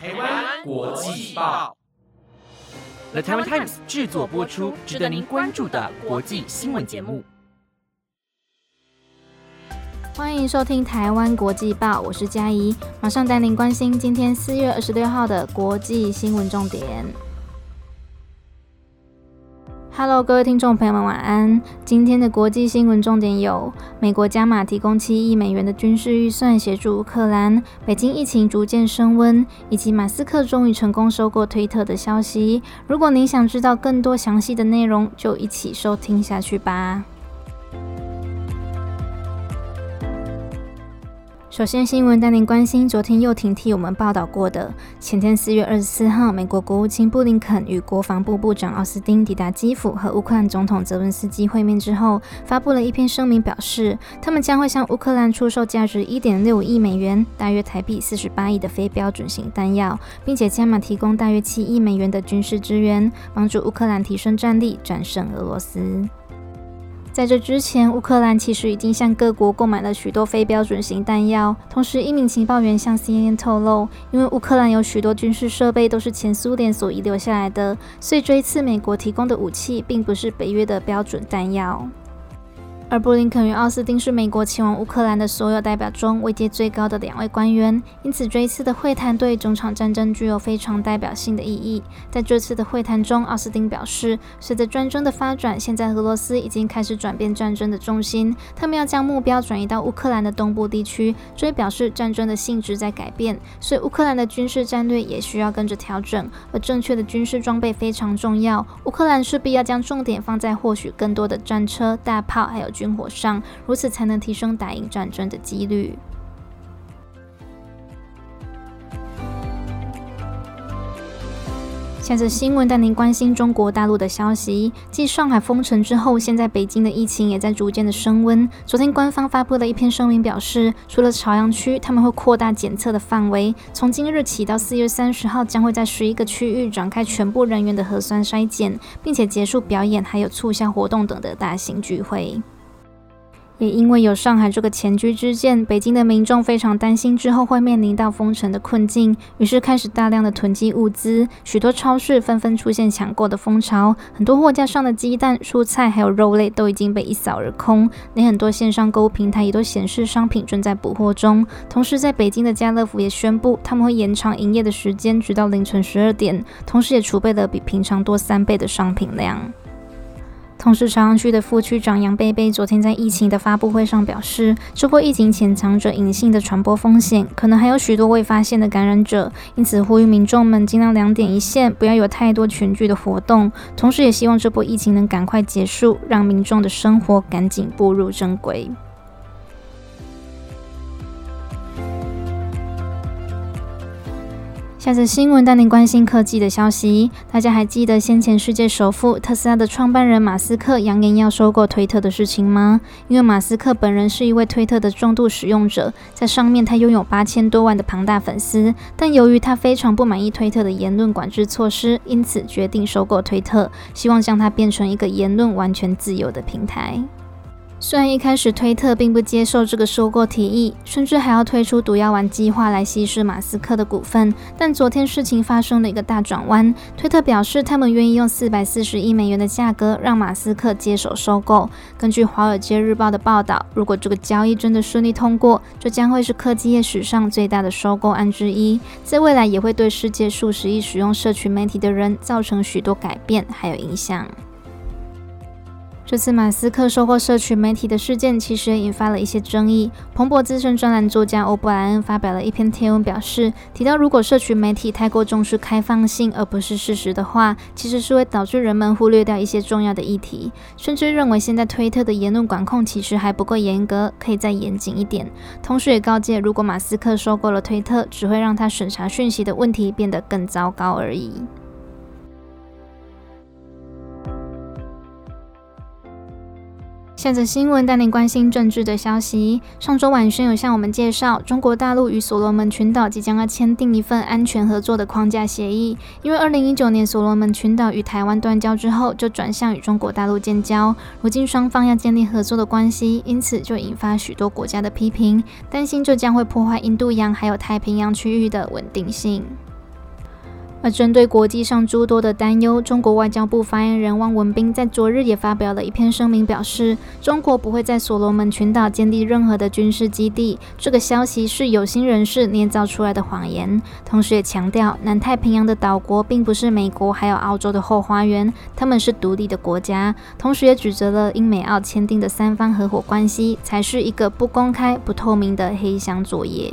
台湾国际报，The Taiwan Times 制作播出，值得您关注的国际新闻节目。欢迎收听台湾国际报，我是嘉怡，马上带您关心今天四月二十六号的国际新闻重点。Hello，各位听众朋友们，晚安。今天的国际新闻重点有：美国加码提供七亿美元的军事预算协助乌克兰；北京疫情逐渐升温；以及马斯克终于成功收购推特的消息。如果您想知道更多详细的内容，就一起收听下去吧。首先，新闻带您关心昨天又停替我们报道过的。前天四月二十四号，美国国务卿布林肯与国防部部长奥斯汀抵达基辅和乌克兰总统泽伦斯基会面之后，发布了一篇声明，表示他们将会向乌克兰出售价值一点六亿美元（大约台币四十八亿）的非标准型弹药，并且加码提供大约七亿美元的军事支援，帮助乌克兰提升战力，战胜俄罗斯。在这之前，乌克兰其实已经向各国购买了许多非标准型弹药。同时，一名情报员向 CNN 透露，因为乌克兰有许多军事设备都是前苏联所遗留下来的，所以这一次美国提供的武器并不是北约的标准弹药。而布林肯与奥斯汀是美国前往乌克兰的所有代表中位阶最高的两位官员，因此这一次的会谈对整场战争具有非常代表性的意义。在这次的会谈中，奥斯汀表示，随着战争的发展，现在俄罗斯已经开始转变战争的重心，他们要将目标转移到乌克兰的东部地区。这也表示战争的性质在改变，所以乌克兰的军事战略也需要跟着调整。而正确的军事装备非常重要，乌克兰势必要将重点放在获取更多的战车、大炮，还有。军火上，如此才能提升打赢战争的几率。下则新闻带您关心中国大陆的消息。继上海封城之后，现在北京的疫情也在逐渐的升温。昨天官方发布了一篇声明，表示除了朝阳区，他们会扩大检测的范围，从今日起到四月三十号，将会在十一个区域展开全部人员的核酸筛检，并且结束表演还有促销活动等的大型聚会。也因为有上海这个前车之鉴，北京的民众非常担心之后会面临到封城的困境，于是开始大量的囤积物资，许多超市纷纷出现抢购的风潮，很多货架上的鸡蛋、蔬菜还有肉类都已经被一扫而空，连很多线上购物平台也都显示商品正在补货中。同时，在北京的家乐福也宣布，他们会延长营业的时间，直到凌晨十二点，同时也储备了比平常多三倍的商品量。同时，朝阳区的副区长杨贝贝昨天在疫情的发布会上表示，这波疫情潜藏着隐性的传播风险，可能还有许多未发现的感染者，因此呼吁民众们尽量两点一线，不要有太多群聚的活动。同时，也希望这波疫情能赶快结束，让民众的生活赶紧步入正轨。下则新闻带您关心科技的消息。大家还记得先前世界首富特斯拉的创办人马斯克扬言要收购推特的事情吗？因为马斯克本人是一位推特的重度使用者，在上面他拥有八千多万的庞大粉丝。但由于他非常不满意推特的言论管制措施，因此决定收购推特，希望将它变成一个言论完全自由的平台。虽然一开始推特并不接受这个收购提议，甚至还要推出毒药丸计划来稀释马斯克的股份，但昨天事情发生了一个大转弯。推特表示，他们愿意用四百四十亿美元的价格让马斯克接手收购。根据《华尔街日报》的报道，如果这个交易真的顺利通过，这将会是科技业史上最大的收购案之一，在未来也会对世界数十亿使用社群媒体的人造成许多改变还有影响。这次马斯克收购社群媒体的事件，其实也引发了一些争议。彭博资深专栏作家欧布莱恩发表了一篇贴文，表示提到，如果社群媒体太过重视开放性而不是事实的话，其实是会导致人们忽略掉一些重要的议题，甚至认为现在推特的言论管控其实还不够严格，可以再严谨一点。同时也告诫，如果马斯克收购了推特，只会让他审查讯息的问题变得更糟糕而已。下则新闻带您关心政治的消息。上周晚宣有向我们介绍，中国大陆与所罗门群岛即将要签订一份安全合作的框架协议。因为二零一九年所罗门群岛与台湾断交之后，就转向与中国大陆建交。如今双方要建立合作的关系，因此就引发许多国家的批评，担心这将会破坏印度洋还有太平洋区域的稳定性。而针对国际上诸多的担忧，中国外交部发言人汪文斌在昨日也发表了一篇声明，表示中国不会在所罗门群岛建立任何的军事基地，这个消息是有心人士捏造出来的谎言。同时也强调，南太平洋的岛国并不是美国还有澳洲的后花园，他们是独立的国家。同时也指责了英美澳签订的三方合伙关系才是一个不公开、不透明的黑箱作业。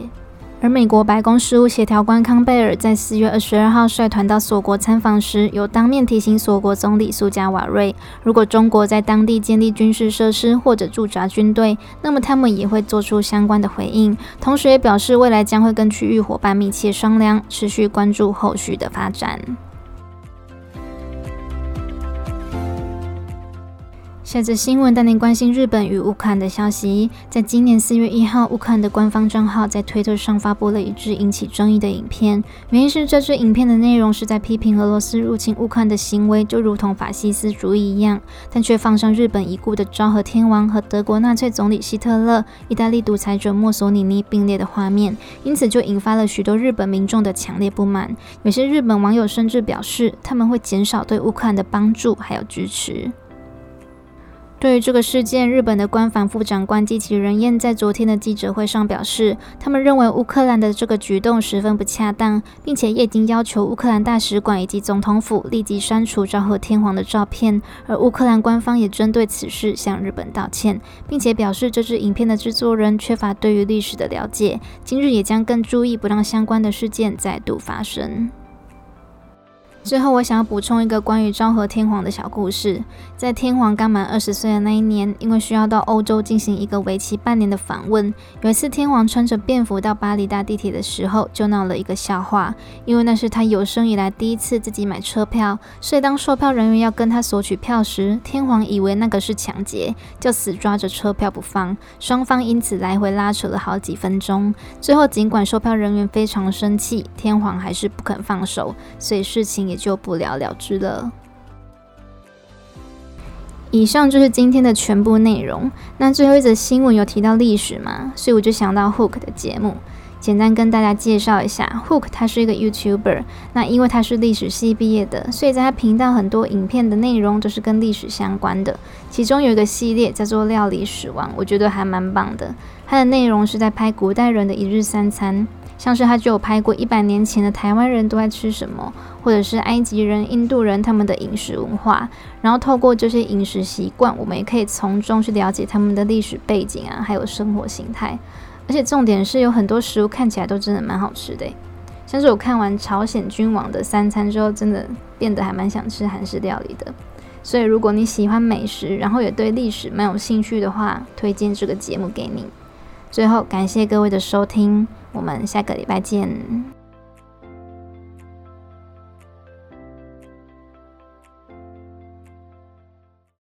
而美国白宫事务协调官康贝尔在四月二十二号率团到索国参访时，有当面提醒索国总理苏加瓦瑞，如果中国在当地建立军事设施或者驻扎军队，那么他们也会做出相关的回应。同时也表示，未来将会跟区域伙伴密切商量，持续关注后续的发展。下则新闻带您关心日本与乌克兰的消息。在今年四月一号，乌克兰的官方账号在推特上发布了一支引起争议的影片，原因是这支影片的内容是在批评俄罗斯入侵乌克兰的行为就如同法西斯主义一样，但却放上日本已故的昭和天王和德国纳粹总理希特勒、意大利独裁者墨索里尼并列的画面，因此就引发了许多日本民众的强烈不满。有些日本网友甚至表示，他们会减少对乌克兰的帮助还有支持。对于这个事件，日本的官房副长官基崎仁彦在昨天的记者会上表示，他们认为乌克兰的这个举动十分不恰当，并且也已经要求乌克兰大使馆以及总统府立即删除昭和天皇的照片。而乌克兰官方也针对此事向日本道歉，并且表示这支影片的制作人缺乏对于历史的了解，今日也将更注意不让相关的事件再度发生。最后，我想要补充一个关于昭和天皇的小故事。在天皇刚满二十岁的那一年，因为需要到欧洲进行一个为期半年的访问，有一次天皇穿着便服到巴黎搭地铁的时候，就闹了一个笑话。因为那是他有生以来第一次自己买车票，所以当售票人员要跟他索取票时，天皇以为那个是抢劫，就死抓着车票不放。双方因此来回拉扯了好几分钟。最后，尽管售票人员非常生气，天皇还是不肯放手，所以事情也也。就不了了之了。以上就是今天的全部内容。那最后一则新闻有提到历史嘛？所以我就想到 Hook 的节目，简单跟大家介绍一下。Hook 他是一个 YouTuber，那因为他是历史系毕业的，所以在他频道很多影片的内容都是跟历史相关的。其中有一个系列叫做《料理史王》，我觉得还蛮棒的。它的内容是在拍古代人的一日三餐。像是他就有拍过一百年前的台湾人都在吃什么，或者是埃及人、印度人他们的饮食文化，然后透过这些饮食习惯，我们也可以从中去了解他们的历史背景啊，还有生活形态。而且重点是有很多食物看起来都真的蛮好吃的，像是我看完朝鲜君王的三餐之后，真的变得还蛮想吃韩式料理的。所以如果你喜欢美食，然后也对历史蛮有兴趣的话，推荐这个节目给你。最后感谢各位的收听。我们下个礼拜见。